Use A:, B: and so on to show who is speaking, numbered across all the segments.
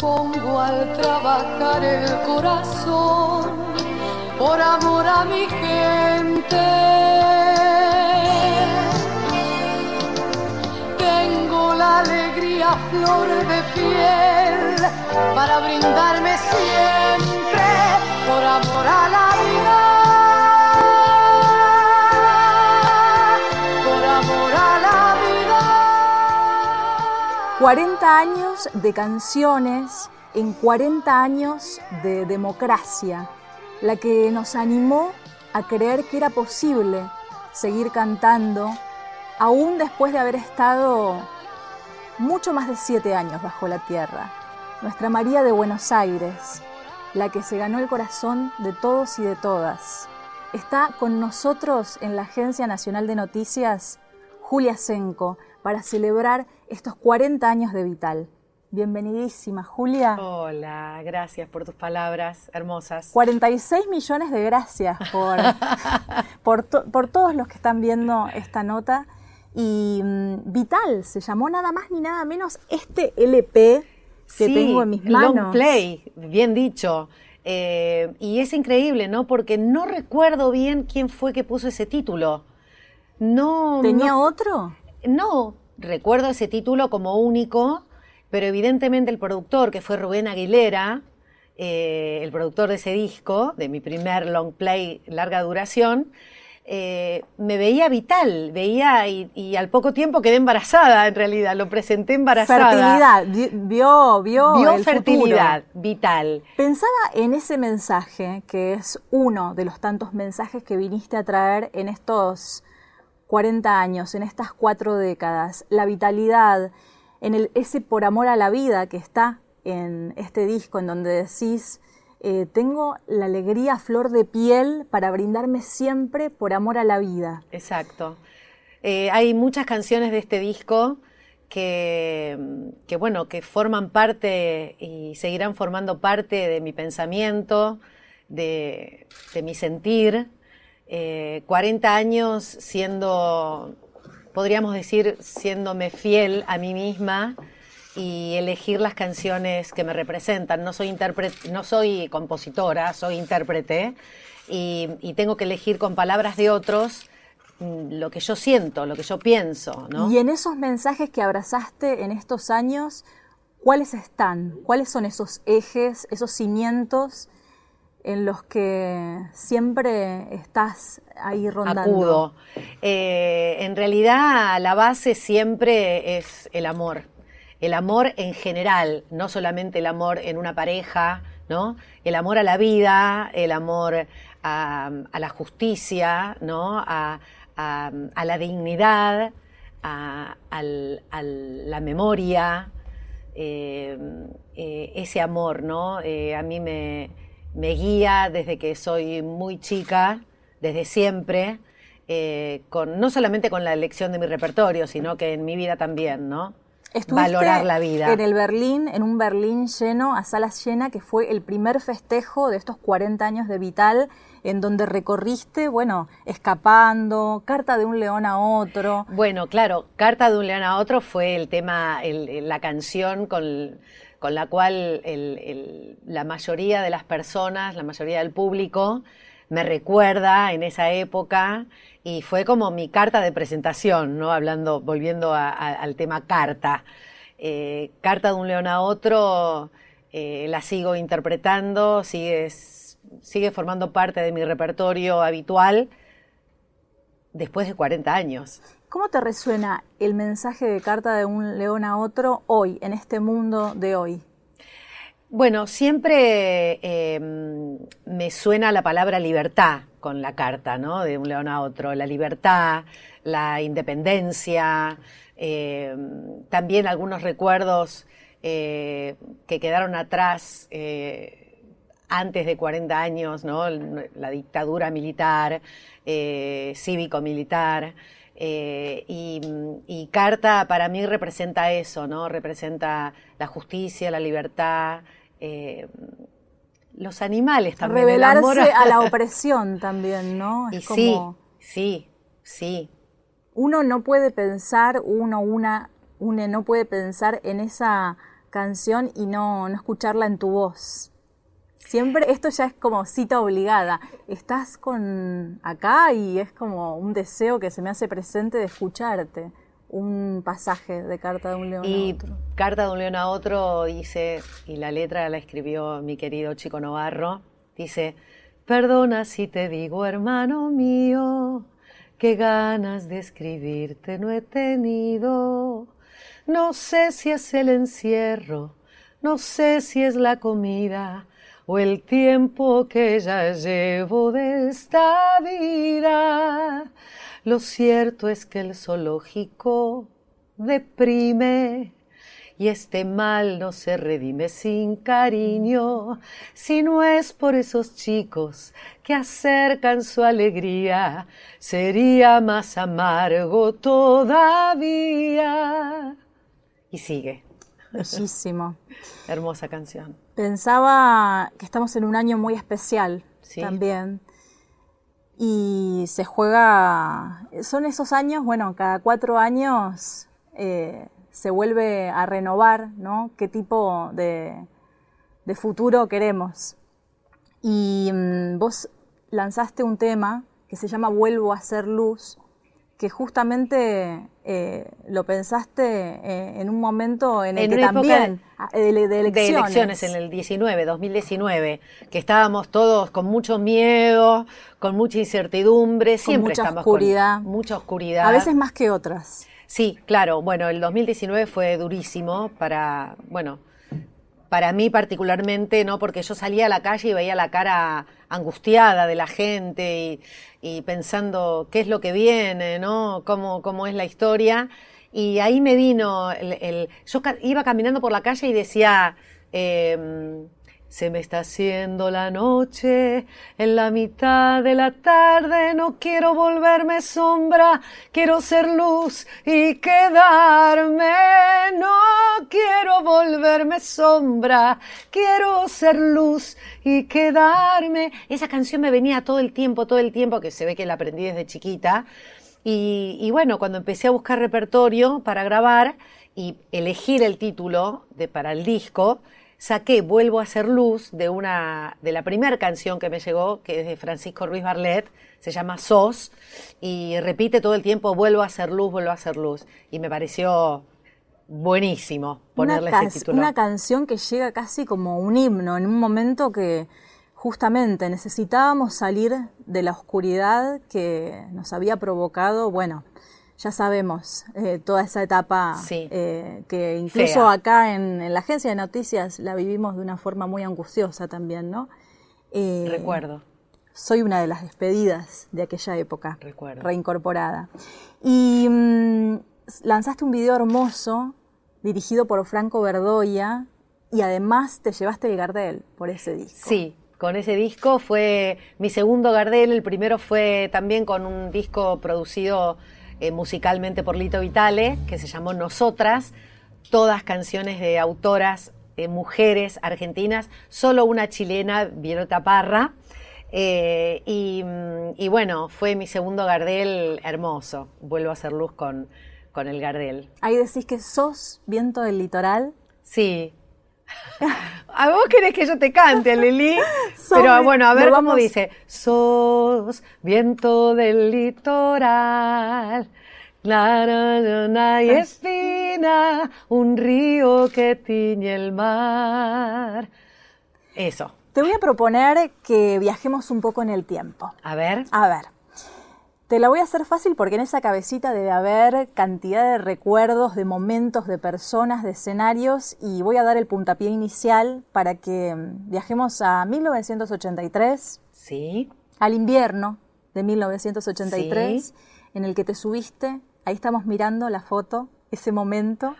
A: pongo al trabajar el corazón por amor a mi gente. Tengo la alegría flor de piel para brindarme siempre por amor a la
B: 40 años de canciones en 40 años de democracia, la que nos animó a creer que era posible seguir cantando, aún después de haber estado mucho más de siete años bajo la tierra. Nuestra María de Buenos Aires, la que se ganó el corazón de todos y de todas. Está con nosotros en la Agencia Nacional de Noticias Julia Senco para celebrar estos 40 años de Vital. Bienvenidísima, Julia.
C: Hola, gracias por tus palabras hermosas.
B: 46 millones de gracias por, por, to- por todos los que están viendo esta nota. Y mm, Vital se llamó nada más ni nada menos este LP que
C: Sí,
B: tengo en mis
C: Long
B: manos.
C: play, bien dicho. Eh, y es increíble, ¿no? Porque no recuerdo bien quién fue que puso ese título. No.
B: ¿Tenía
C: no,
B: otro?
C: No, recuerdo ese título como único, pero evidentemente el productor, que fue Rubén Aguilera, eh, el productor de ese disco, de mi primer long play larga duración, eh, me veía vital, veía y, y al poco tiempo quedé embarazada, en realidad, lo presenté embarazada.
B: Fertilidad, vio, vio,
C: Vio
B: el
C: fertilidad,
B: futuro.
C: vital.
B: Pensaba en ese mensaje, que es uno de los tantos mensajes que viniste a traer en estos 40 años, en estas cuatro décadas, la vitalidad, en el, ese por amor a la vida que está en este disco, en donde decís, eh, tengo la alegría flor de piel para brindarme siempre por amor a la vida.
C: Exacto. Eh, hay muchas canciones de este disco que, bueno, que forman parte y seguirán formando parte de mi pensamiento, de mi sentir. Eh, 40 años siendo, podríamos decir, siéndome fiel a mí misma y elegir las canciones que me representan. No soy, no soy compositora, soy intérprete y, tengo que elegir con palabras de otros mm, lo que yo siento, lo que yo pienso.
B: Y en esos mensajes que abrazaste en estos años, ¿cuáles están? ¿Cuáles son esos ejes, esos cimientos en los que siempre estás ahí rondando?
C: Acudo. Eh, en realidad la base siempre es el amor. El amor en general, no solamente el amor en una pareja, ¿no? El amor a la vida, el amor a, la justicia, ¿no? A, la dignidad, a la memoria, eh, eh, ese amor, ¿no? Eh, a mí me, me guía desde que soy muy chica, desde siempre, eh, con, no solamente con la elección de mi repertorio, sino que en mi vida también, ¿no?
B: Estuviste
C: Valorar la vida.
B: En el Berlín, en un Berlín lleno, a salas llenas, que fue el primer festejo de estos 40 años de Vital, en donde recorriste, bueno, escapando, carta de un león a otro.
C: Bueno, claro, Carta de un león a otro fue el tema, el- la canción con, con la cual la mayoría de las personas, la mayoría del público, me recuerda en esa época y fue como mi carta de presentación, ¿no? Hablando, volviendo al tema carta. Eh, carta de un león a otro, eh, la sigo interpretando, sigue formando parte de mi repertorio habitual después de 40 años.
B: ¿Cómo te resuena el mensaje de carta de un león a otro hoy, en este mundo de hoy?
C: Bueno, siempre eh, me suena la palabra libertad con la carta, ¿no? De un león a otro. La libertad, la independencia, eh, también algunos recuerdos eh, que quedaron atrás eh, antes de 40 años, ¿no? La dictadura militar, eh, cívico-militar. Eh, y, y, Carta para mí representa eso, ¿no? Representa la justicia, la libertad, eh, los animales también.
B: Revelarse
C: el amor
B: a la opresión también, ¿no?
C: y
B: Es
C: sí,
B: como
C: sí, sí.
B: uno no puede pensar, uno, una, une no puede pensar en esa canción y no, no escucharla en tu voz. Siempre, esto ya es como cita obligada. Estás con acá y es como un deseo que se me hace presente de escucharte. Un pasaje de Carta de un León
C: y
B: a otro.
C: Carta de un León a otro dice, y la letra la escribió mi querido Chico Novarro, dice, perdona si te digo, hermano mío, que ganas de escribirte no he tenido. No sé si es el encierro, no sé si es la comida o el tiempo que ya llevo de esta vida. Lo cierto es que el zoológico deprime y este mal no se redime sin cariño, si no es por esos chicos que acercan su alegría, sería más amargo todavía. Y sigue.
B: Bellísimo.
C: Hermosa canción.
B: Pensaba que estamos en un año muy especial
C: Sí.
B: también. Y se juega, son esos años, bueno, cada cuatro años eh, se vuelve a renovar, ¿no? ¿Qué tipo de, de futuro queremos? Y mm, vos lanzaste un tema que se llama Vuelvo a ser luz, que justamente eh, lo pensaste eh, en un momento en el
C: En
B: que también ah, de, de
C: de
B: elecciones.
C: elecciones en el 19, 2019, que estábamos todos con mucho miedo, con mucha incertidumbre, siempre
B: mucha
C: estamos
B: oscuridad.
C: con mucha oscuridad.
B: A veces más que otras.
C: Sí, claro, bueno, el 2019 fue durísimo para, bueno, para mí particularmente, ¿no? Porque yo salía a la calle y veía la cara angustiada de la gente y, pensando qué es lo que viene, ¿no? Cómo, cómo es la historia. Y ahí me vino el, el- yo iba caminando por la calle y decía, em, se me está haciendo la noche, en la mitad de la tarde no quiero volverme sombra, quiero ser luz y quedarme, no quiero volverme sombra, quiero ser luz y quedarme. Esa canción me venía todo el tiempo, todo el tiempo, que se ve que la aprendí desde chiquita. Y, y bueno, cuando empecé a buscar repertorio para grabar y elegir el título de, para el disco, saqué Vuelvo a ser luz de una de la primera canción que me llegó, que es de Francisco Ruiz Barlet, se llama Sos, y repite todo el tiempo Vuelvo a ser luz, vuelvo a ser luz. Y me pareció buenísimo ponerle
B: una,
C: ese título.
B: una canción que llega casi como un himno, en un momento que justamente necesitábamos salir de la oscuridad que nos había provocado, bueno, ya sabemos, eh, toda esa etapa
C: Sí.
B: eh, que incluso
C: Fea.
B: acá en, en la agencia de noticias la vivimos de una forma muy angustiosa también, ¿no? Eh,
C: Recuerdo.
B: soy una de las despedidas de aquella época,
C: Recuerdo.
B: reincorporada. Y mm, lanzaste un video hermoso dirigido por Franco Verdoya y además te llevaste el Gardel por ese disco.
C: Sí, con ese disco fue mi segundo Gardel, el primero fue también con un disco producido eh, musicalmente por Lito Vitale, que se llamó Nosotras, todas canciones de autoras, eh, mujeres argentinas, solo una chilena, Violeta Parra, eh, y, mm, y bueno, fue mi segundo Gardel hermoso, vuelvo a hacer luz con, con el Gardel.
B: Ahí decís que sos viento del litoral.
C: Sí. ¿A vos querés que yo te cante, Lili? Pero bueno, a ver
B: lo
C: cómo dice. Sos viento del litoral, luna y espina, un río que tiñe el mar. Eso.
B: Te voy a proponer que viajemos un poco en el tiempo.
C: A ver.
B: A ver, te la voy a hacer fácil porque en esa cabecita debe haber cantidad de recuerdos, de momentos, de personas, de escenarios y voy a dar el puntapié inicial para que mm, viajemos a 1983,
C: Sí.
B: al invierno de 1983,
C: Sí.
B: en el que te subiste, ahí estamos mirando la foto, ese momento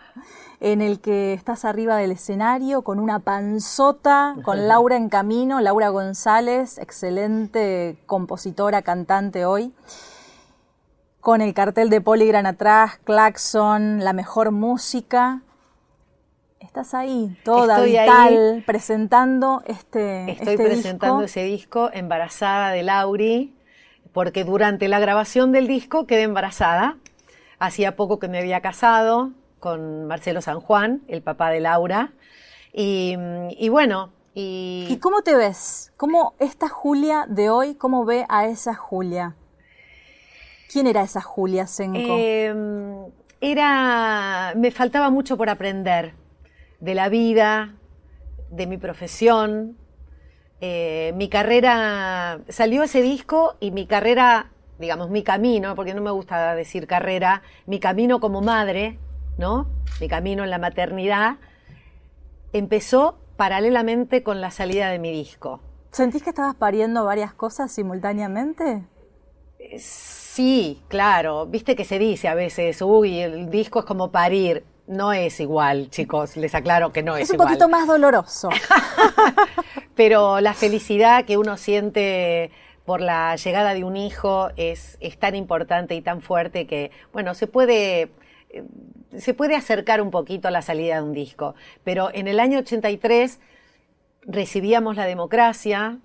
B: en el que estás arriba del escenario con una panzota, con Laura en camino, Laura González, excelente compositora, cantante hoy, con el cartel de Polygram atrás, Claxon, la mejor música. Estás ahí, toda
C: Estoy
B: vital,
C: ahí.
B: presentando este,
C: Estoy
B: este
C: presentando
B: disco.
C: ese disco embarazada de Lauri, porque durante la grabación del disco quedé embarazada. Hacía poco que me había casado con Marcelo San Juan, el papá de Laura. Y, y bueno, y...
B: ¿Y cómo te ves? ¿Cómo esta Julia de hoy, cómo ve a esa Julia? ¿Quién era esa Julia Senko?
C: Em, era, me faltaba mucho por aprender de la vida, de mi profesión. Eh, mi carrera, salió ese disco y mi carrera, digamos, mi camino, porque no me gusta decir carrera, mi camino como madre, ¿no? Mi camino en la maternidad, empezó paralelamente con la salida de mi disco.
B: ¿Sentís que estabas pariendo varias cosas simultáneamente?
C: Sí, claro. Viste que se dice a veces, uy, el disco es como parir. No es igual, chicos, les aclaro que no es,
B: igual.
C: Es
B: un poquito más doloroso.
C: Pero la felicidad que uno siente por la llegada de un hijo es, es tan importante y tan fuerte que, bueno, se puede eh, se puede acercar un poquito a la salida de un disco, pero en el año 83 recibíamos la democracia,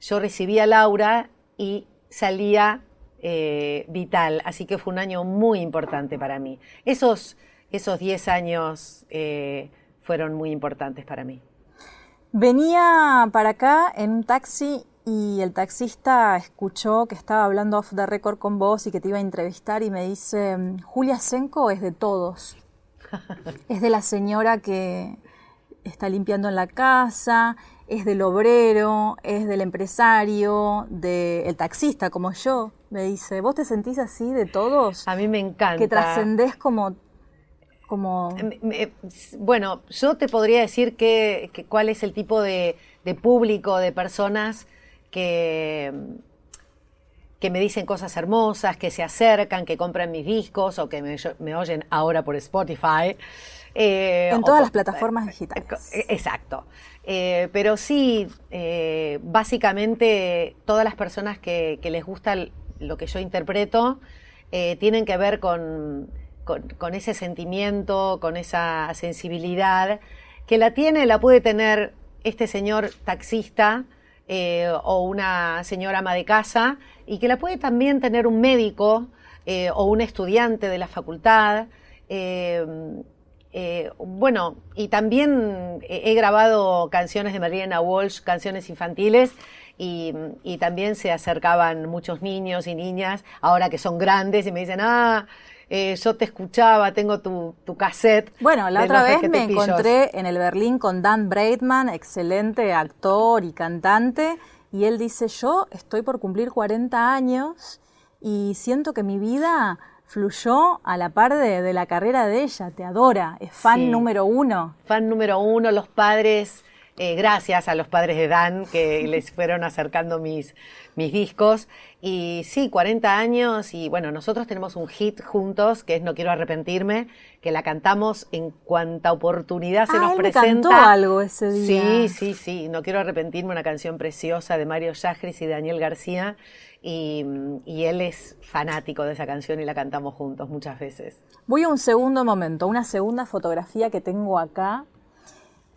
C: yo recibía a Laura y salía eh, Vital, así que fue un año muy importante para mí. Esos, esos 10 años eh, fueron muy importantes para mí.
B: Venía para acá en un taxi y el taxista escuchó que estaba hablando off the record con vos y que te iba a entrevistar y me dice, Julia Senko es de todos. es de la señora que está limpiando en la casa, es del obrero, es del empresario, del taxista como yo. Me dice, ¿vos te sentís así de todos?
C: A mí me encanta.
B: Que trascendés como... como...
C: Bueno, yo te podría decir que, cuál es el tipo de, de público, de personas que, que me dicen cosas hermosas, que se acercan, que compran mis discos o que me, oyen ahora por Spotify.
B: Eh, en todas las plataformas digitales.
C: Eh, exacto. Eh, pero sí, básicamente todas las personas que, les gusta lo que yo interpreto tienen que ver con, con, ese sentimiento, con esa sensibilidad, que la tiene, la puede tener este señor taxista, eh, o una señora ama de casa y que la puede también tener un médico eh, o un estudiante de la facultad. Eh, bueno, y también he grabado canciones de Mariana Walsh, canciones infantiles, y, y, también se acercaban muchos niños y niñas, ahora que son grandes, y me dicen, ah, eh, yo te escuchaba, tengo tu, tu cassette.
B: Bueno, la otra vez me encontré en el Berlín con Dan Braidman, excelente actor y cantante, y él dice, yo estoy por cumplir 40 años y siento que mi vida fluyó a la par de, la carrera de ella, te adora, es fan número uno.
C: Fan número uno, los padres eh, gracias a los padres de Dan que les fueron acercando mis, mis discos. Y sí, 40 años y bueno, nosotros tenemos un hit juntos que es No quiero arrepentirme, que la cantamos en cuanta oportunidad se
B: ah,
C: nos
B: él
C: presenta.
B: cantó algo ese día.
C: Sí, sí, sí, No quiero arrepentirme, una canción preciosa de Mario Yajris y Daniel García. Y, y, él es fanático de esa canción y la cantamos juntos muchas veces.
B: Voy a un segundo momento, una segunda fotografía que tengo acá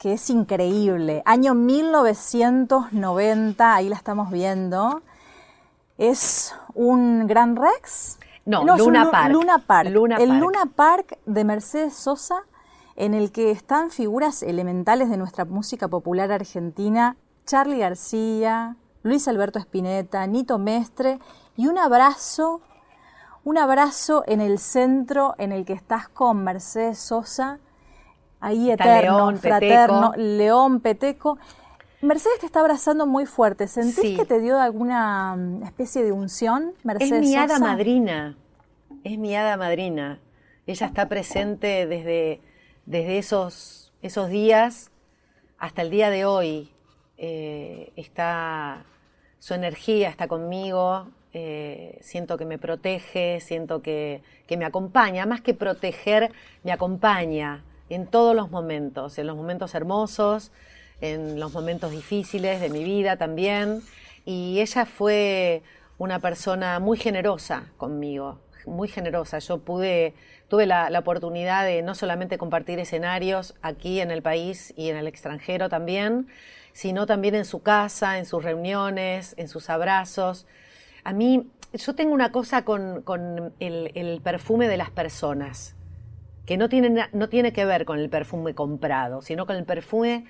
B: que es increíble. Año 1990, ahí la estamos viendo. ¿Es un Gran Rex?
C: No, Luna, Park.
B: Luna Park. el Luna Park de Mercedes Sosa, en el que están figuras elementales de nuestra música popular argentina, Charlie García, Luis Alberto Spinetta, Nito Mestre, y un abrazo, un abrazo en el centro en el que estás con Mercedes Sosa, ahí eterno, León, fraterno, Peteco. León, Peteco. Mercedes te está abrazando muy fuerte. ¿Sentís que te dio alguna mm, especie de unción, Mercedes?
C: Es mi hada madrina. Es mi hada madrina. Ella está presente desde, desde esos, esos días hasta el día de hoy. Eh, está, su energía está conmigo. Eh, siento que me protege, siento que, que me acompaña. Más que proteger, me acompaña en todos los momentos, en los momentos hermosos, en los momentos difíciles de mi vida también. Y ella fue una persona muy generosa conmigo, muy generosa. Yo pude, tuve la, oportunidad de no solamente compartir escenarios aquí en el país y en el extranjero también, sino también en su casa, en sus reuniones, en sus abrazos. A mí, yo tengo una cosa con, el perfume de las personas que no tiene, no tiene que ver con el perfume comprado, sino con el perfume,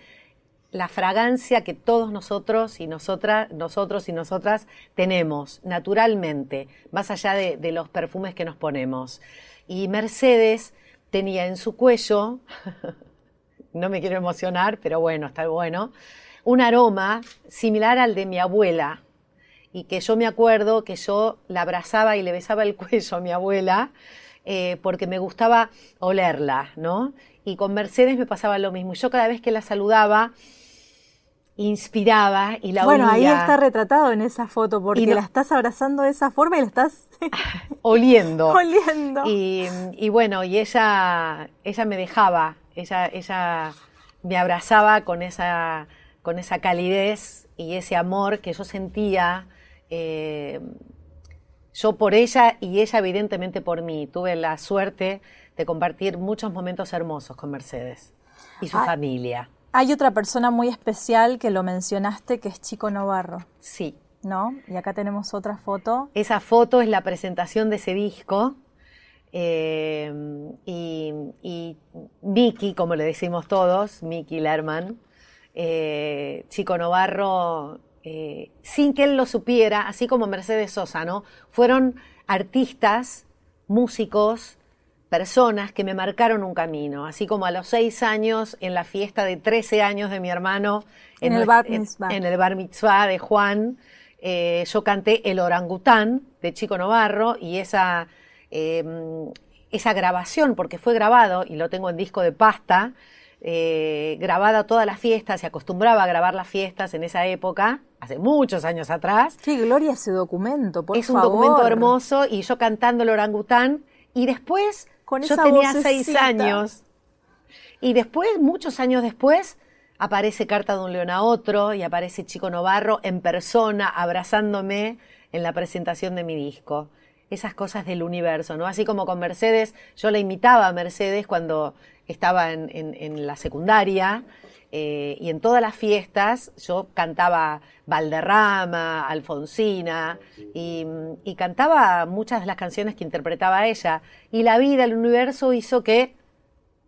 C: la fragancia que todos nosotros y nosotras, nosotros y nosotras tenemos naturalmente, más allá de, los perfumes que nos ponemos. Y Mercedes tenía en su cuello, no me quiero emocionar, pero bueno, está bueno, un aroma similar al de mi abuela. Y que yo me acuerdo que yo la abrazaba y le besaba el cuello a mi abuela eh, porque me gustaba olerla, ¿no? Y con Mercedes me pasaba lo mismo. Yo cada vez que la saludaba, inspiraba y la
B: Bueno, ahí está retratado en esa foto, porque la estás abrazando de esa forma y la estás
C: oliendo.
B: oliendo.
C: Y, bueno, y ella, ella me dejaba, ella, ella me abrazaba con esa, con esa calidez y ese amor que yo sentía. Eh, yo por ella y ella evidentemente por mí. Tuve la suerte de compartir muchos momentos hermosos con Mercedes y su ah, familia.
B: Hay otra persona muy especial que lo mencionaste, que es Chico Novarro.
C: Sí.
B: ¿No? Y acá tenemos otra foto.
C: Esa foto es la presentación de ese disco. Eh, y, y Miki, como le decimos todos, Miki Lerman, eh, Chico Novarro eh, sin que él lo supiera, así como Mercedes Sosa, ¿no? Fueron artistas, músicos, personas que me marcaron un camino, así como a los seis años en la fiesta de 13 años de mi hermano,
B: en, el, bar mitzvah.
C: En, el bar mitzvah de Juan, eh, yo canté El orangután de Chico Novarro y esa, em, esa grabación, porque fue grabado y lo tengo en disco de pasta, eh, grabada todas las fiestas, se acostumbraba a grabar las fiestas en esa época, hace muchos años atrás.
B: Qué gloria ese documento, por
C: es favor. Es un documento hermoso y yo cantando el orangután y después yo tenía seis años. Y después, muchos años después, aparece Carta de un León a otro y aparece Chico Novarro en persona abrazándome en la presentación de mi disco. Esas cosas del universo, ¿no? Así como con Mercedes, yo la imitaba a Mercedes cuando estaba en, la secundaria eh, y en todas las fiestas yo cantaba Valderrama, Alfonsina y, cantaba muchas de las canciones que interpretaba ella. Y la vida, el universo hizo que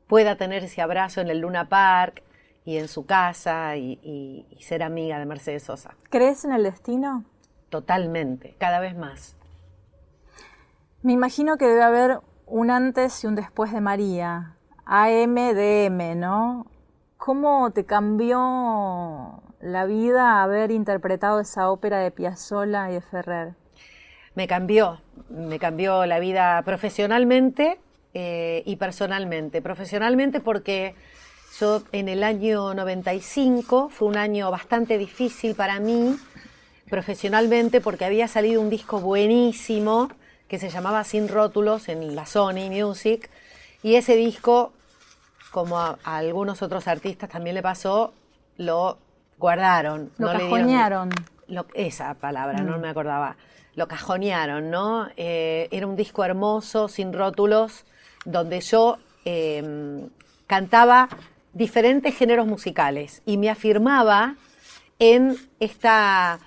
C: pueda tener ese abrazo en el Luna Park y en su casa y ser amiga de Mercedes Sosa.
B: ¿Crees en el destino?
C: Totalmente, cada vez más.
B: Me imagino que debe haber un antes y un después de María, AMDM, ¿no? ¿Cómo te cambió la vida haber interpretado esa ópera de Piazzolla y de Ferrer?
C: Me cambió, me cambió la vida profesionalmente eh, y personalmente. Profesionalmente porque yo en el año 95 fue un año bastante difícil para mí, profesionalmente porque había salido un disco buenísimo que se llamaba Sin Rótulos en la Sony Music. Y ese disco, como a, algunos otros artistas también le pasó, lo guardaron.
B: Lo no cajonearon.
C: esa palabra, no mm. me acordaba. Lo cajonearon, ¿no? Eh, era un disco hermoso, sin rótulos, donde yo em, cantaba diferentes géneros musicales y me afirmaba en, esta,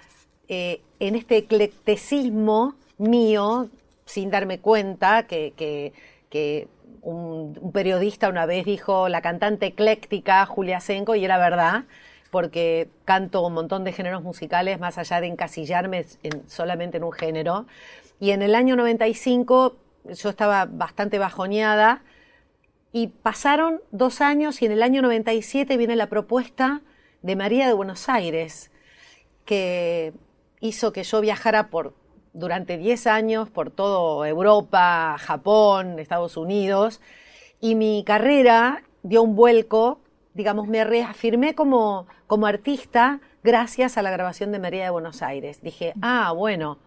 C: eh, en este eclecticismo mío sin darme cuenta que, un, periodista una vez dijo la cantante ecléctica Julia Senko y era verdad, porque canto un montón de géneros musicales más allá de encasillarme solamente en un género. Y en el año 95 yo estaba bastante bajoneada y pasaron dos años y en el año 97 viene la propuesta de María de Buenos Aires, que hizo que yo viajara por durante 10 años por toda Europa, Japón, Estados Unidos, y mi carrera dio un vuelco, digamos, me reafirmé como, como artista gracias a la grabación de María de Buenos Aires. Dije, ah, bueno,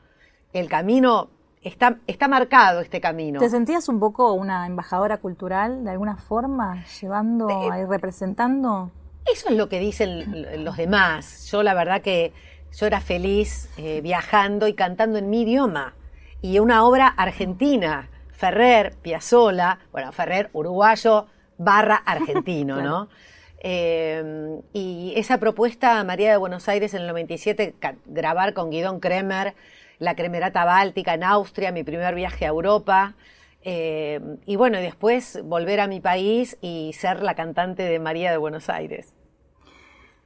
C: el camino está, está marcado este camino.
B: ¿Te sentías un poco una embajadora cultural de alguna forma, llevando y representando?
C: Eso es lo que dicen los demás. Yo la verdad que yo era feliz eh, viajando y cantando en mi idioma. Y una obra argentina, Ferrer, Piazzola, bueno, Ferrer, uruguayo, barra argentino, ¿no? Eh, y esa propuesta, María de Buenos Aires en el 97, grabar con Guidón Kremer, la Cremerata Báltica en Austria, mi primer viaje a Europa, Eh, y bueno, y después volver a mi país y ser la cantante de María de Buenos Aires.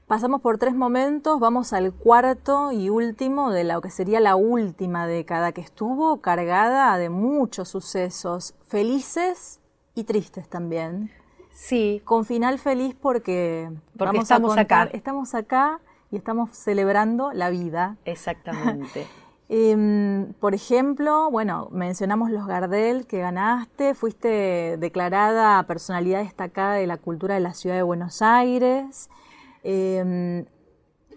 B: Pasamos por tres momentos, vamos al cuarto y último de lo que sería la última década que estuvo cargada de muchos sucesos felices y tristes también.
C: Sí.
B: Con final feliz porque,
C: porque estamos acá.
B: Estamos acá y estamos celebrando la vida.
C: Exactamente.
B: Em, por ejemplo, bueno, mencionamos los Gardel que ganaste, fuiste declarada personalidad destacada de la cultura de la ciudad de Buenos Aires, em,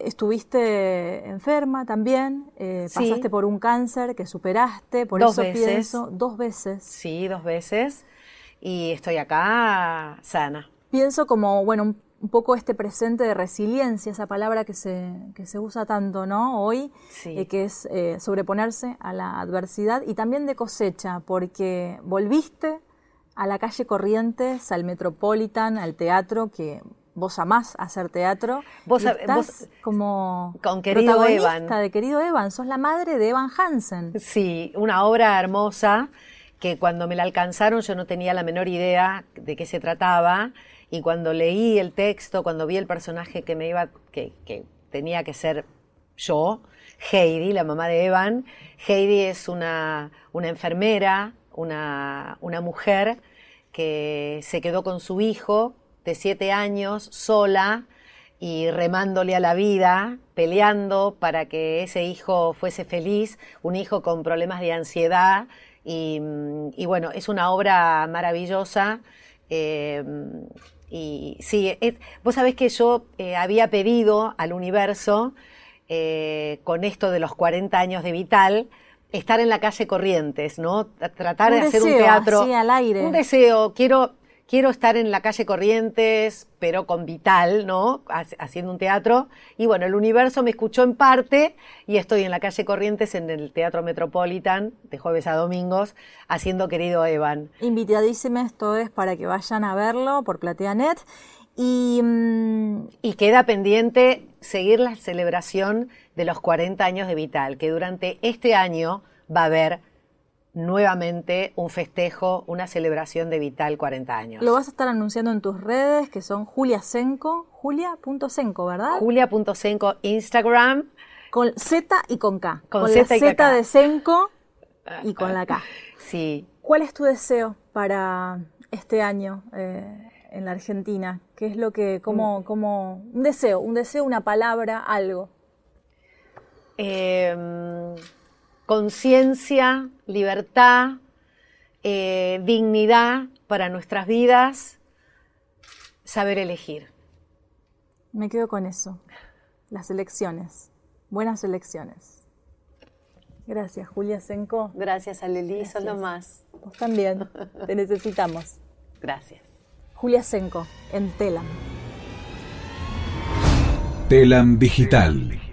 B: estuviste enferma también, eh, pasaste por un cáncer que superaste, por
C: dos
B: eso
C: veces.
B: pienso, dos veces.
C: Sí, dos veces, y estoy acá sana.
B: Pienso como, bueno, un un poco este presente de resiliencia, esa palabra que se, que se usa tanto ¿no? hoy,
C: Sí.
B: eh, que es eh, sobreponerse a la adversidad y también de cosecha, porque volviste a la calle Corrientes, al Metropolitan, al teatro, vos amás hacer teatro.
C: Vos
B: y estás
C: vos-
B: como
C: con querido
B: protagonista
C: Evan.
B: de querido Evan, sos la madre de Evan Hansen.
C: Sí, una obra hermosa que cuando me la alcanzaron yo no tenía la menor idea de qué se trataba y cuando leí el texto, cuando vi el personaje que me iba, que, que tenía que ser yo, Heidi, la mamá de Evan, Heidi es una, una enfermera, una, una mujer que se quedó con su hijo de siete años sola y remándole a la vida, peleando para que ese hijo fuese feliz, un hijo con problemas de ansiedad. Y, mm, y bueno, es una obra maravillosa. eh, y sí, es- vos sabés que yo eh, había pedido al universo, eh, con esto de los 40 años de Vital, estar en la calle Corrientes, ¿no? Tra- Tratar
B: Un
C: de hacer un teatro.
B: así, al aire.
C: Un deseo, quiero, quiero estar en la calle Corrientes, pero con Vital, ¿no? Ha- Haciendo un teatro. Y bueno, el universo me escuchó en parte y estoy en la calle Corrientes, en el Teatro Metropolitan, de jueves a domingos, haciendo Querido Evan.
B: Invitadísima esto es para que vayan a verlo por PlateaNet. Y mm,
C: Y queda pendiente seguir la celebración de los 40 años de Vital, que durante este año va a haber nuevamente un festejo, una celebración de Vital 40 años.
B: Lo vas a estar anunciando en tus redes, que son Julia Senco, julia.senco, ¿verdad?
C: Julia.senco Instagram.
B: Con Z y con K.
C: Con
B: la
C: Z y
B: Z
C: K.
B: de Senco y con la K.
C: Sí.
B: ¿Cuál es tu deseo para este año eh, en la Argentina? ¿Qué es lo que,
C: Mm.
B: como, como, un deseo, un deseo, una palabra, algo?
C: Eh, conciencia, libertad, eh, dignidad para nuestras vidas, saber elegir.
B: Me quedo con eso. Las elecciones. Buenas elecciones. Gracias, Julia Senco.
C: Gracias, Aleli,
B: son lo
C: más.
B: Vos también. Te necesitamos.
C: Gracias.
B: Julia Senco, en Telam.
D: Telam Digital